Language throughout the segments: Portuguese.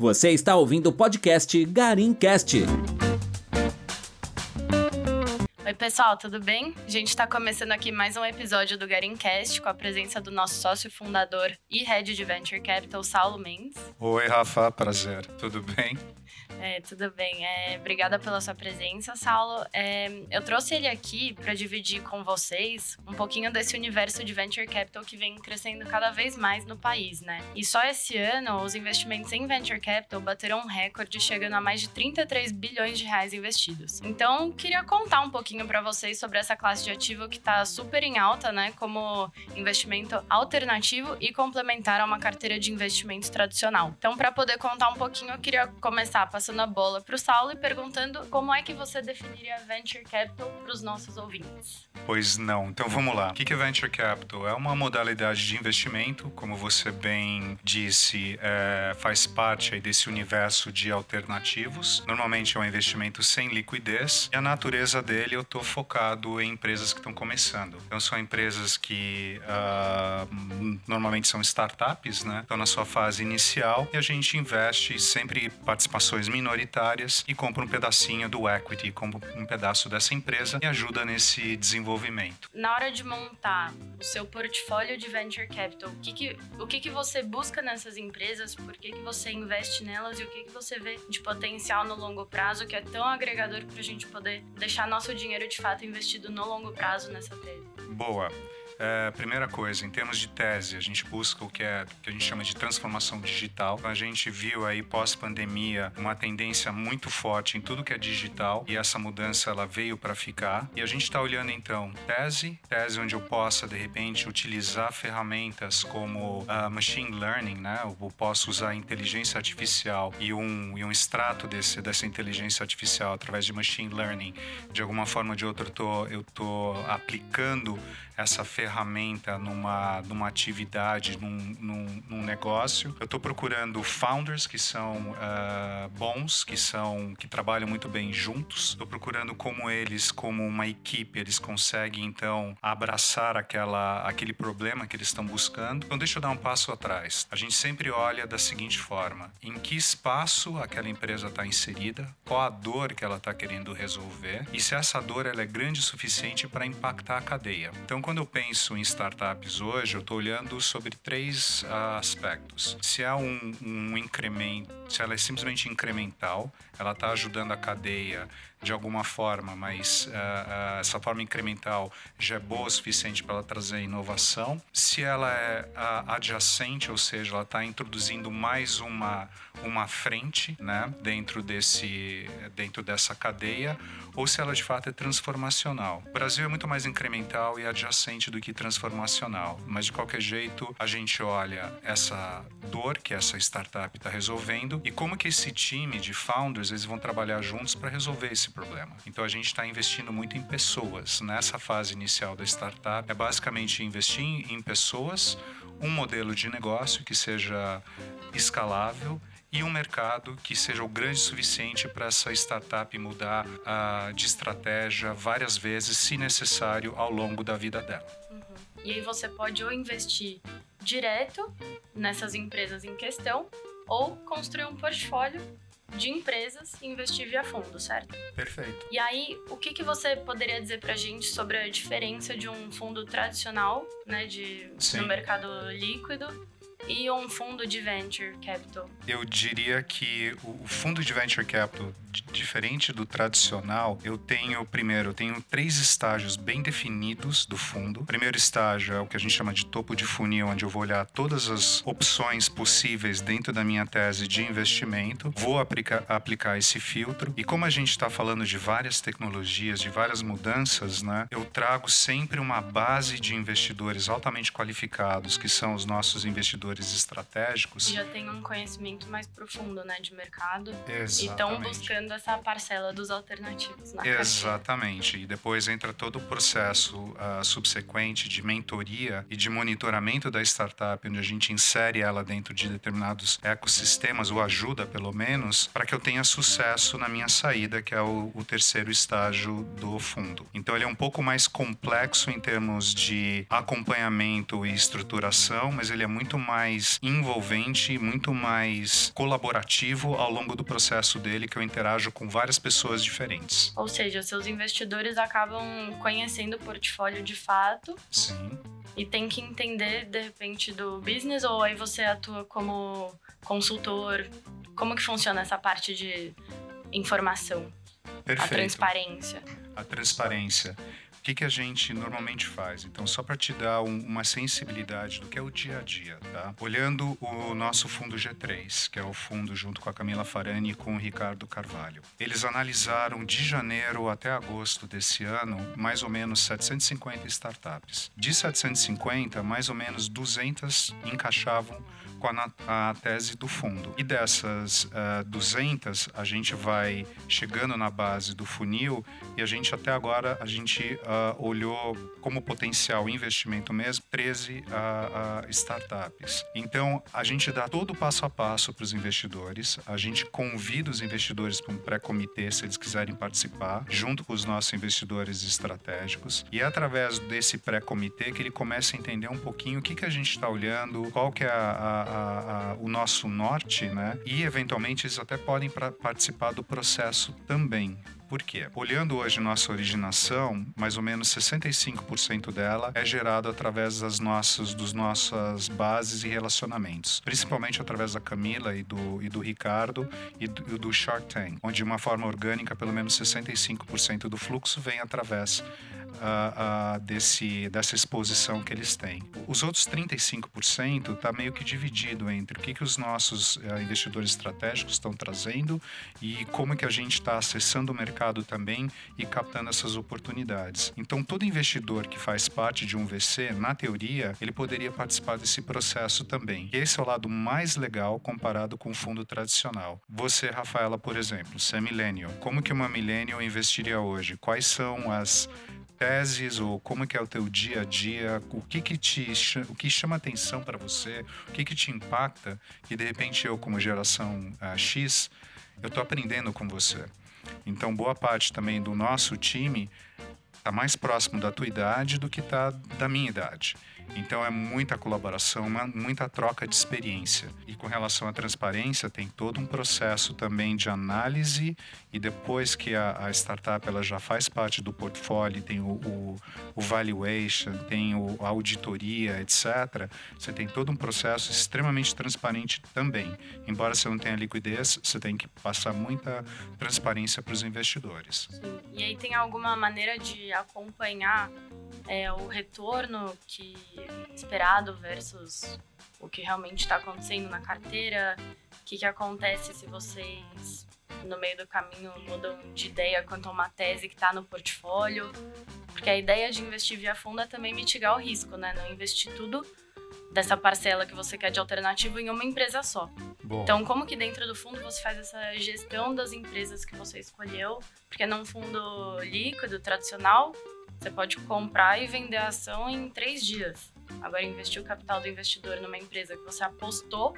Você está ouvindo o podcast Garincast. Pessoal, tudo bem? A gente está começando aqui mais um episódio do Garincast com a presença do nosso sócio fundador e head de Venture Capital, Saulo Mendes. Oi, Rafa, prazer. Tudo bem? É, tudo bem. É, obrigada pela sua presença, Saulo. É, eu trouxe ele aqui para dividir com vocês um pouquinho desse universo de venture capital que vem crescendo cada vez mais no país, né? E só esse ano, os investimentos em venture capital bateram um recorde, chegando a mais de 33 bilhões de reais investidos. Então, queria contar um pouquinho para vocês sobre essa classe de ativo que está super em alta, né? Como investimento alternativo e complementar a uma carteira de investimentos tradicional. Então, para poder contar um pouquinho, eu queria começar passando a bola para o Saulo e perguntando como é que você definiria Venture Capital para os nossos ouvintes. Pois não. Então vamos lá. O que é Venture Capital? É uma modalidade de investimento, como você bem disse, é, faz parte aí desse universo de alternativos. Normalmente é um investimento sem liquidez e a natureza dele estou focado em empresas que estão começando. Então são empresas que uh, normalmente são startups, né? Estão na sua fase inicial e a gente investe sempre participações minoritárias e compra um pedacinho do equity, compra um pedaço dessa empresa e ajuda nesse desenvolvimento. Na hora de montar o seu portfólio de venture capital, o que, que, o que, que você busca nessas empresas, por que, que você investe nelas e o que, que você vê de potencial no longo prazo que é tão agregador para a gente poder deixar nosso dinheiro de fato investido no longo prazo nessa tese? Boa. É, primeira coisa, em termos de tese, a gente busca o que, é, que a gente chama de transformação digital. A gente viu aí pós-pandemia uma tendência muito forte em tudo que é digital e essa mudança ela veio para ficar. E a gente está olhando então tese, tese onde eu possa de repente utilizar ferramentas como uh, machine learning, né? Eu posso usar inteligência artificial e um, e um extrato desse, dessa inteligência artificial através de machine learning. De alguma forma ou de outra eu tô, eu tô aplicando essa ferramenta numa, numa atividade, num, num, num negócio. Eu estou procurando founders que são uh, bons, que são que trabalham muito bem juntos. Estou procurando como eles, como uma equipe, eles conseguem então abraçar aquela, aquele problema que eles estão buscando. Então deixa eu dar um passo atrás. A gente sempre olha da seguinte forma: em que espaço aquela empresa está inserida, qual a dor que ela está querendo resolver e se essa dor ela é grande o suficiente para impactar a cadeia. Então quando eu penso em startups hoje, eu estou olhando sobre três uh, aspectos. Se é um, um incremento, se ela é simplesmente incremental, ela está ajudando a cadeia de alguma forma, mas uh, uh, essa forma incremental já é boa o suficiente para ela trazer inovação. Se ela é uh, adjacente, ou seja, ela está introduzindo mais uma, uma frente né, dentro, desse, dentro dessa cadeia, ou se ela de fato é transformacional. O Brasil é muito mais incremental e adjacente do que transformacional, mas de qualquer jeito a gente olha essa dor que essa startup está resolvendo e como que esse time de founders eles vão trabalhar juntos para resolver esse problema. Então a gente está investindo muito em pessoas. Nessa fase inicial da startup, é basicamente investir em pessoas, um modelo de negócio que seja escalável e um mercado que seja o grande suficiente para essa startup mudar uh, de estratégia várias vezes, se necessário, ao longo da vida dela. Uhum. E aí você pode ou investir direto nessas empresas em questão ou construir um portfólio de empresas e investir via fundo, certo? Perfeito. E aí, o que, que você poderia dizer pra gente sobre a diferença de um fundo tradicional, né, de, no mercado líquido e um fundo de venture capital? Eu diria que o fundo de venture capital, diferente do tradicional, eu tenho, primeiro, eu tenho três estágios bem definidos do fundo. O primeiro estágio é o que a gente chama de topo de funil, onde eu vou olhar todas as opções possíveis dentro da minha tese de investimento, vou aplicar, aplicar esse filtro. E como a gente está falando de várias tecnologias, de várias mudanças, né, eu trago sempre uma base de investidores altamente qualificados, que são os nossos investidores estratégicos. Já tem um conhecimento mais profundo, né, de mercado. Exatamente. E estão buscando essa parcela dos alternativos na Exatamente. E depois entra todo o processo uh, subsequente de mentoria e de monitoramento da startup, onde a gente insere ela dentro de determinados ecossistemas, ou ajuda pelo menos, para que eu tenha sucesso na minha saída, que é o, o terceiro estágio do fundo. Então ele é um pouco mais complexo em termos de acompanhamento e estruturação, mas ele é muito mais envolvente, muito mais colaborativo ao longo do processo dele, que eu interajo com várias pessoas diferentes. Ou seja, seus investidores acabam conhecendo o portfólio de fato. Sim. E tem que entender, de repente, do business, ou aí você atua como consultor? Como que funciona essa parte de informação? Perfeito. A transparência. A transparência. O que, que a gente normalmente faz? Então, só para te dar um, uma sensibilidade do que é o dia a dia, tá? Olhando o nosso fundo G3, que é o fundo junto com a Camila Farani e com o Ricardo Carvalho. Eles analisaram de janeiro até agosto desse ano mais ou menos 750 startups. De 750, mais ou menos 200 encaixavam com a, a tese do fundo. E dessas uh, eh, 200, a gente vai chegando na base do funil e a gente até agora a gente uh, olhou como potencial investimento mesmo 13 uh, uh, startups. Então a gente dá todo o passo a passo para os investidores, a gente convida os investidores para um pré-comitê se eles quiserem participar, junto com os nossos investidores estratégicos e é através desse pré-comitê que ele começa a entender um pouquinho o que, que a gente está olhando, qual que é a, a, a, o nosso norte, né? E eventualmente eles até podem pra, participar do processo também. Por quê? Olhando hoje nossa originação, mais ou menos 65% dela é gerado através das nossas, dos nossas bases e relacionamentos, principalmente através da Camila e do, e do Ricardo e do, do Shark Tank, onde de uma forma orgânica, pelo menos 65% do fluxo vem através uh, uh, desse, dessa exposição que eles têm. Os outros 35% está meio que dividido entre o que, que os nossos uh, investidores estratégicos estão trazendo e como que a gente está acessando o mercado também e captando essas oportunidades. Então, todo investidor que faz parte de um VC, na teoria, ele poderia participar desse processo também. E esse é o lado mais legal comparado com o fundo tradicional. Você, Rafaela, por exemplo, você é millennial. Como que uma millennial investiria hoje? Quais são as teses ou como que é o teu dia a dia, o que que te o que chama atenção para você, o que que te impacta e de repente eu como geração uh, X, eu estou aprendendo com você. Então boa parte também do nosso time está mais próximo da tua idade do que está da minha idade. Então é muita colaboração, muita troca de experiência. E com relação à transparência, tem todo um processo também de análise e depois que a, a startup ela já faz parte do portfólio, tem o, o, o valuation, tem o, a auditoria, etc. Você tem todo um processo extremamente transparente também. Embora você não tenha liquidez, você tem que passar muita transparência para os investidores. Sim. E aí tem alguma maneira de acompanhar é, o retorno que esperado versus o que realmente está acontecendo na carteira, o que, que acontece se vocês no meio do caminho mudam de ideia quanto a uma tese que está no portfólio, porque a ideia de investir via fundo é também mitigar o risco, né? Não investir tudo dessa parcela que você quer de alternativo em uma empresa só. Bom. Então, como que dentro do fundo você faz essa gestão das empresas que você escolheu? Porque num fundo líquido, tradicional, você pode comprar e vender a ação em três dias. Agora, investir o capital do investidor numa empresa que você apostou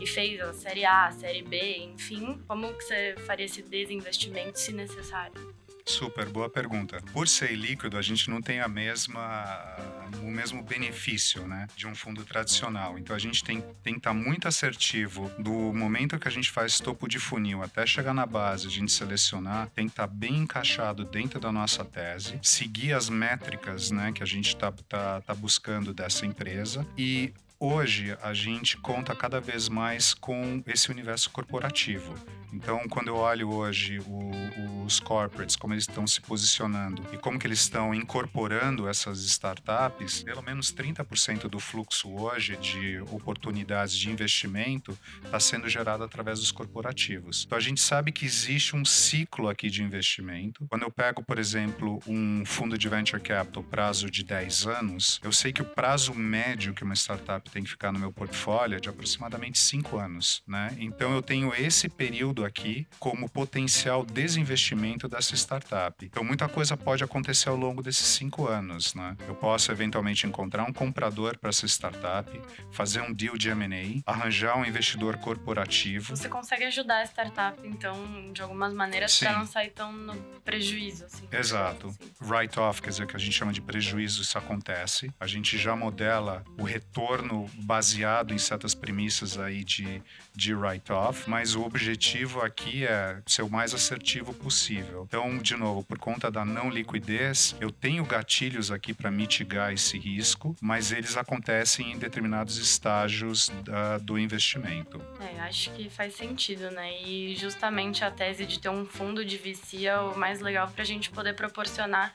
e fez a série A, a série B, enfim, como que você faria esse desinvestimento se necessário? Super, boa pergunta. Por ser líquido, a gente não tem a mesma, o mesmo benefício né, de um fundo tradicional. Então a gente tem, tem que estar muito assertivo do momento que a gente faz topo de funil até chegar na base, a gente selecionar, tem que estar bem encaixado dentro da nossa tese, seguir as métricas né, que a gente está tá, tá buscando dessa empresa e Hoje a gente conta cada vez mais com esse universo corporativo. Então, quando eu olho hoje o, os corporates, como eles estão se posicionando e como que eles estão incorporando essas startups, pelo menos 30% do fluxo hoje de oportunidades de investimento está sendo gerado através dos corporativos. Então, a gente sabe que existe um ciclo aqui de investimento. Quando eu pego, por exemplo, um fundo de venture capital prazo de 10 anos, eu sei que o prazo médio que uma startup tem que ficar no meu portfólio é de aproximadamente 5 anos, né? Então, eu tenho esse período aqui como potencial desinvestimento dessa startup. Então, muita coisa pode acontecer ao longo desses cinco anos. Né? Eu posso eventualmente encontrar um comprador para essa startup, fazer um deal de M&A, arranjar um investidor corporativo. Você consegue ajudar a startup, então, de algumas maneiras, para não sair tão no prejuízo. Assim, Exato. Assim. Write-off, quer dizer, que a gente chama de prejuízo, isso acontece. A gente já modela o retorno baseado em certas premissas aí de, de write-off, mas o objetivo aqui é ser o mais assertivo possível. Então, de novo, por conta da não liquidez, eu tenho gatilhos aqui para mitigar esse risco, mas eles acontecem em determinados estágios da, do investimento. É, acho que faz sentido, né? E justamente a tese de ter um fundo de VC é o mais legal para a gente poder proporcionar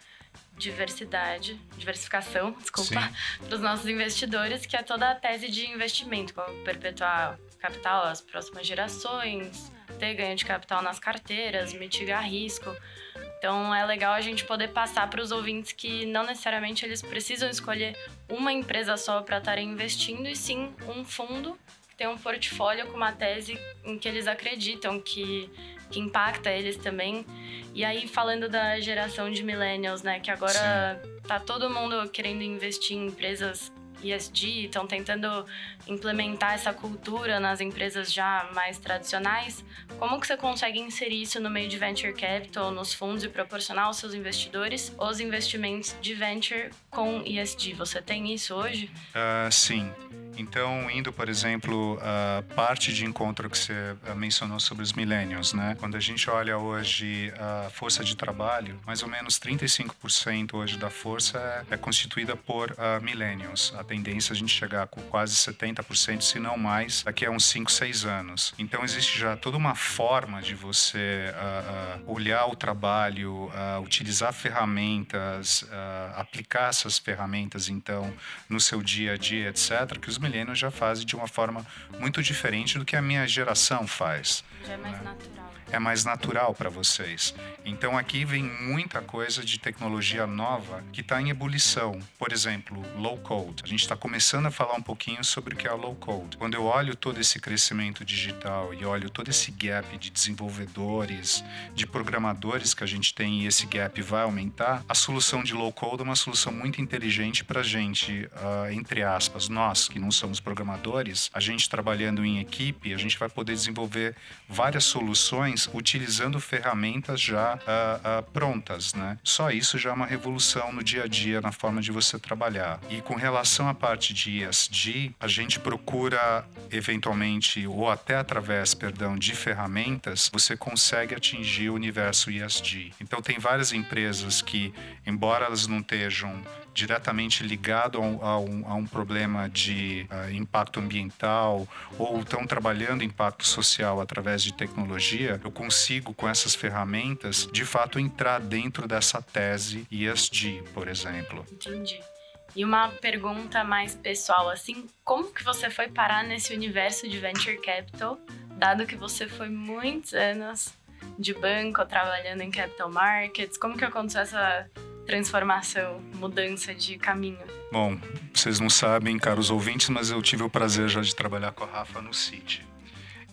diversidade, diversificação, desculpa, para os nossos investidores, que é toda a tese de investimento, como perpetuar capital às próximas gerações, ter ganho de capital nas carteiras, mitigar risco. Então é legal a gente poder passar para os ouvintes que não necessariamente eles precisam escolher uma empresa só para estarem investindo, e sim um fundo que tem um portfólio com uma tese em que eles acreditam que, que impacta eles também. E aí, falando da geração de millennials, né, que agora sim. tá todo mundo querendo investir em empresas ESG, estão tentando implementar essa cultura nas empresas já mais tradicionais. Como que você consegue inserir isso no meio de venture capital, nos fundos e proporcionar aos seus investidores os investimentos de venture com ESG? Você tem isso hoje? Uh, sim. Então, indo, por exemplo, a parte de encontro que você eh, mencionou sobre os millennials, né? Quando a gente olha hoje a força de trabalho, mais ou menos 35% hoje da força é, constituída por uh, millennials. A tendência é a gente chegar com quase 70%, se não mais, daqui a uns 5, 6 anos. Então, existe já toda uma forma de você uh, uh, olhar o trabalho, utilizar ferramentas, aplicar essas ferramentas, então, no seu dia a dia, etc., que os milênios já fazem de uma forma muito diferente do que a minha geração faz. Já é mais né? natural é mais natural para vocês. Então aqui vem muita coisa de tecnologia nova que está em ebulição. Por exemplo, low code. A gente está começando a falar um pouquinho sobre o que é low code. Quando eu olho todo esse crescimento digital e olho todo esse gap de desenvolvedores, de programadores que a gente tem e esse gap vai aumentar, a solução de low code é uma solução muito inteligente para a gente, uh, entre aspas, nós que não somos programadores, a gente trabalhando em equipe, a gente vai poder desenvolver várias soluções utilizando ferramentas já uh, uh, prontas, né? Só isso já é uma revolução no dia a dia na forma de você trabalhar. E com relação à parte de ESG, a gente procura eventualmente ou até através, perdão, de ferramentas, você consegue atingir o universo ESG. Então tem várias empresas que, embora elas não estejam diretamente ligado a um, a um, a um problema de uh, impacto ambiental ou estão trabalhando impacto social através de tecnologia, eu consigo, com essas ferramentas, de fato entrar dentro dessa tese ESG, por exemplo. Entendi. E uma pergunta mais pessoal, assim, como que você foi parar nesse universo de venture capital, dado que você foi muitos anos de banco trabalhando em capital markets? Como que aconteceu essa transformação, mudança de caminho? Bom, vocês não sabem, caros ouvintes, mas eu tive o prazer já de trabalhar com a Rafa no City.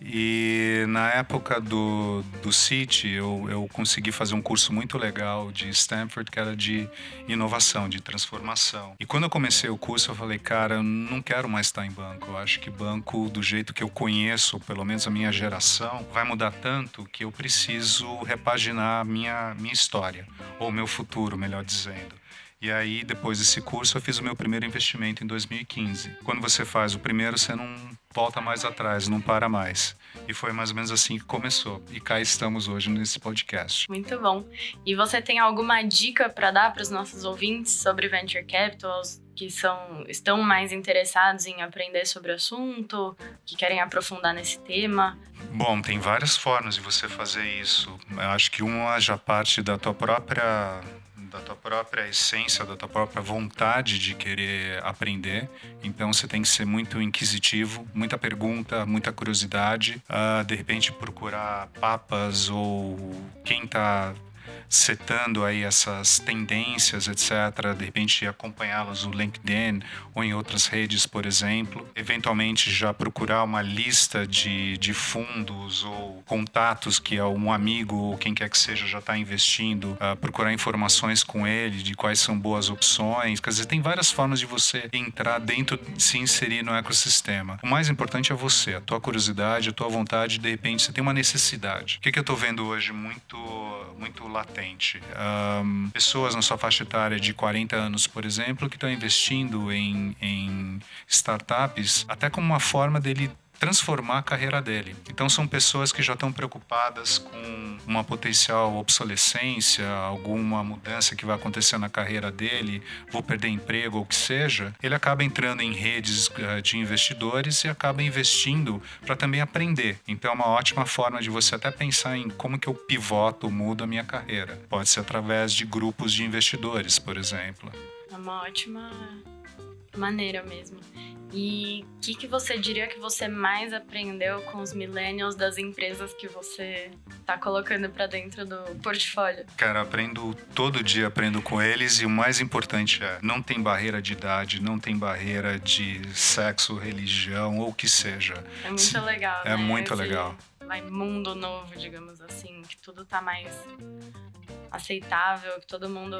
E na época do, do City, eu, eu consegui fazer um curso muito legal de Stanford, que era de inovação, de transformação. E quando eu comecei o curso, eu falei, cara, eu não quero mais estar em banco. Eu acho que banco, do jeito que eu conheço, pelo menos a minha geração, vai mudar tanto que eu preciso repaginar minha, minha história, ou meu futuro, melhor dizendo. E aí, depois desse curso, eu fiz o meu primeiro investimento em 2015. Quando você faz o primeiro, você não volta mais atrás, não para mais. E foi mais ou menos assim que começou. E cá estamos hoje nesse podcast. Muito bom. E você tem alguma dica para dar para os nossos ouvintes sobre venture capital, que são, estão mais interessados em aprender sobre o assunto, que querem aprofundar nesse tema? Bom, tem várias formas de você fazer isso. Eu acho que uma já parte da tua própria da tua própria essência, da tua própria vontade de querer aprender. Então você tem que ser muito inquisitivo, muita pergunta, muita curiosidade. Uh, de repente procurar papas ou quem está setando aí essas tendências, etc. De repente acompanhá-las no LinkedIn ou em outras redes, por exemplo. Eventualmente já procurar uma lista de, de fundos ou contatos que um amigo ou quem quer que seja já está investindo, uh, procurar informações com ele de quais são boas opções. Quer dizer, tem várias formas de você entrar dentro, se inserir no ecossistema. O mais importante é você, a tua curiosidade, a tua vontade, de repente você tem uma necessidade. O que, que eu estou vendo hoje muito, muito latente? Um, pessoas na sua faixa etária de 40 anos, por exemplo, que estão investindo em, em startups até como uma forma dele transformar a carreira dele. Então são pessoas que já estão preocupadas com uma potencial obsolescência, alguma mudança que vai acontecer na carreira dele, vou perder emprego ou o que seja. Ele acaba entrando em redes eh, de investidores e acaba investindo para também aprender. Então é uma ótima forma de você até pensar em como que eu pivoto, mudo a minha carreira. Pode ser através de grupos de investidores, por exemplo. É uma ótima maneira mesmo. E o que, que você diria que você mais aprendeu com os millennials das empresas que você está colocando para dentro do portfólio? Cara, aprendo todo dia, aprendo com eles e o mais importante é não tem barreira de idade, não tem barreira de sexo, religião ou o que seja. É muito Se... legal. É né? muito Esse legal. mundo novo, digamos assim, que tudo tá mais aceitável, que todo mundo.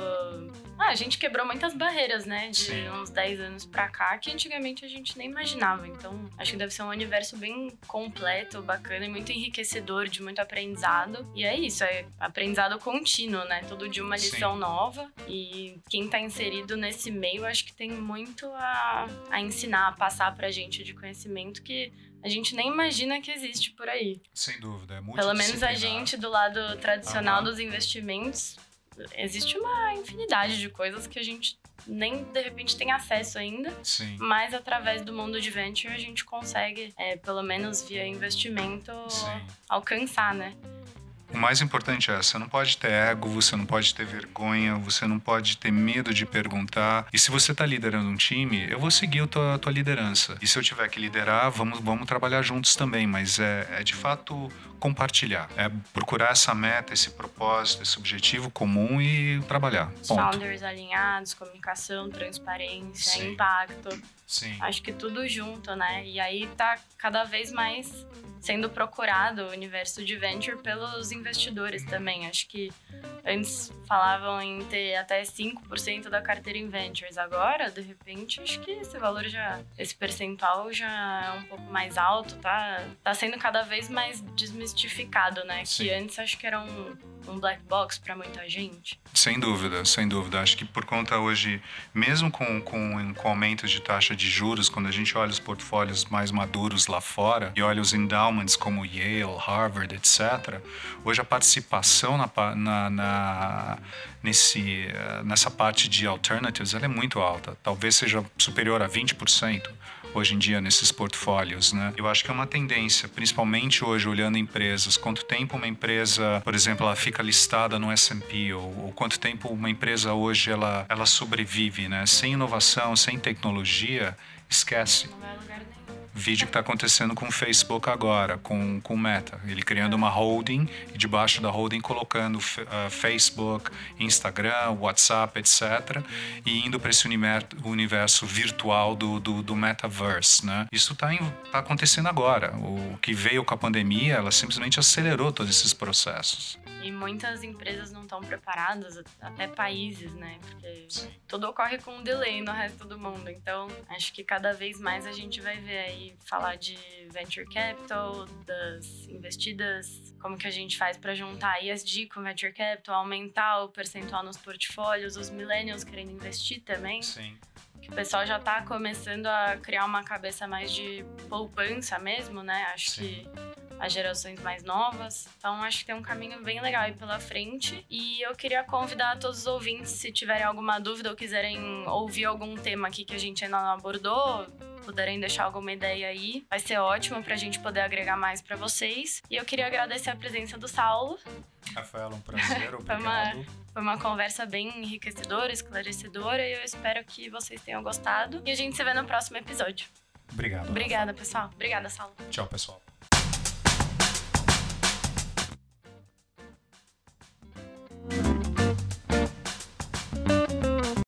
Ah, a gente quebrou muitas barreiras, né? De Sim. uns 10 anos pra cá, que antigamente a gente nem imaginava. Então, acho que deve ser um universo bem completo, bacana e muito enriquecedor, de muito aprendizado. E é isso, é aprendizado contínuo, né? Todo dia uma lição Sim. nova. E quem tá inserido nesse meio, acho que tem muito a, a ensinar, a passar pra gente de conhecimento que a gente nem imagina que existe por aí. Sem dúvida, é muito Pelo menos a gente do lado tradicional dos investimentos, existe uma infinidade de coisas que a gente nem de repente tem acesso ainda. Sim. Mas através do mundo de venture a gente consegue, é, pelo menos via investimento, Sim. alcançar, né? O mais importante é, você não pode ter ego, você não pode ter vergonha, você não pode ter medo de perguntar. E se você está liderando um time, eu vou seguir a tua, a tua, liderança. E se eu tiver que liderar, vamos, vamos trabalhar juntos também. Mas é, é de fato compartilhar. É procurar essa meta, esse propósito, esse objetivo comum e trabalhar. Ponto. Founders alinhados, comunicação, transparência, Sim. impacto. Sim. Acho que tudo junto, né? E aí tá cada vez mais sendo procurado o universo de venture pelos investidores também. Acho que antes falavam em ter até 5% da carteira em ventures. Agora, de repente, acho que esse valor já, esse percentual já é um pouco mais alto, tá? Tá sendo cada vez mais desmistificado, né? Sim. Que antes acho que era um um black box para muita gente? Sem dúvida, sem dúvida. Acho que por conta hoje, mesmo com, com, com aumento de taxa de juros, quando a gente olha os portfólios mais maduros lá fora e olha os endowments como Yale, Harvard, etc., hoje a participação na, na, na nesse, nessa parte de alternatives ela é muito alta. Talvez seja superior a 20% hoje em dia nesses portfólios, né? Eu acho que é uma tendência, principalmente hoje olhando empresas, quanto tempo uma empresa, por exemplo, ela fica listada no S&P ou, ou, quanto tempo uma empresa hoje ela ela sobrevive, né? Sem inovação, sem tecnologia, esquece. Não vai lugar vídeo que está acontecendo com o Facebook agora, com, o Meta. Ele criando uma holding e debaixo da holding colocando uh, Facebook, Instagram, WhatsApp, etc. E indo para esse universo virtual do, do, do metaverse. Né? Isso está tá acontecendo agora. O que veio com a pandemia, ela simplesmente acelerou todos esses processos. E muitas empresas não estão preparadas, até países, né? Porque Sim. tudo ocorre com um delay no resto do mundo. Então, acho que cada vez mais a gente vai ver aí falar de venture capital, das investidas, como que a gente faz para juntar ESG com venture capital, aumentar o percentual nos portfólios, os millennials querendo investir também. Sim. Que o pessoal já está começando a criar uma cabeça mais de poupança mesmo, né? Acho Sim. que as gerações mais novas. Então acho que tem um caminho bem legal aí pela frente. E eu queria convidar todos os ouvintes, se tiverem alguma dúvida ou quiserem ouvir algum tema aqui que a gente ainda não abordou, puderem deixar alguma ideia aí, vai ser ótimo pra gente poder agregar mais para vocês. E eu queria agradecer a presença do Saulo. Rafael, um prazer, obrigado. foi, uma, foi uma conversa bem enriquecedora, esclarecedora e eu espero que vocês tenham gostado. E a gente se vê no próximo episódio. Obrigado. Obrigada, pessoal. Obrigada, Saulo. Tchau, pessoal. Bye.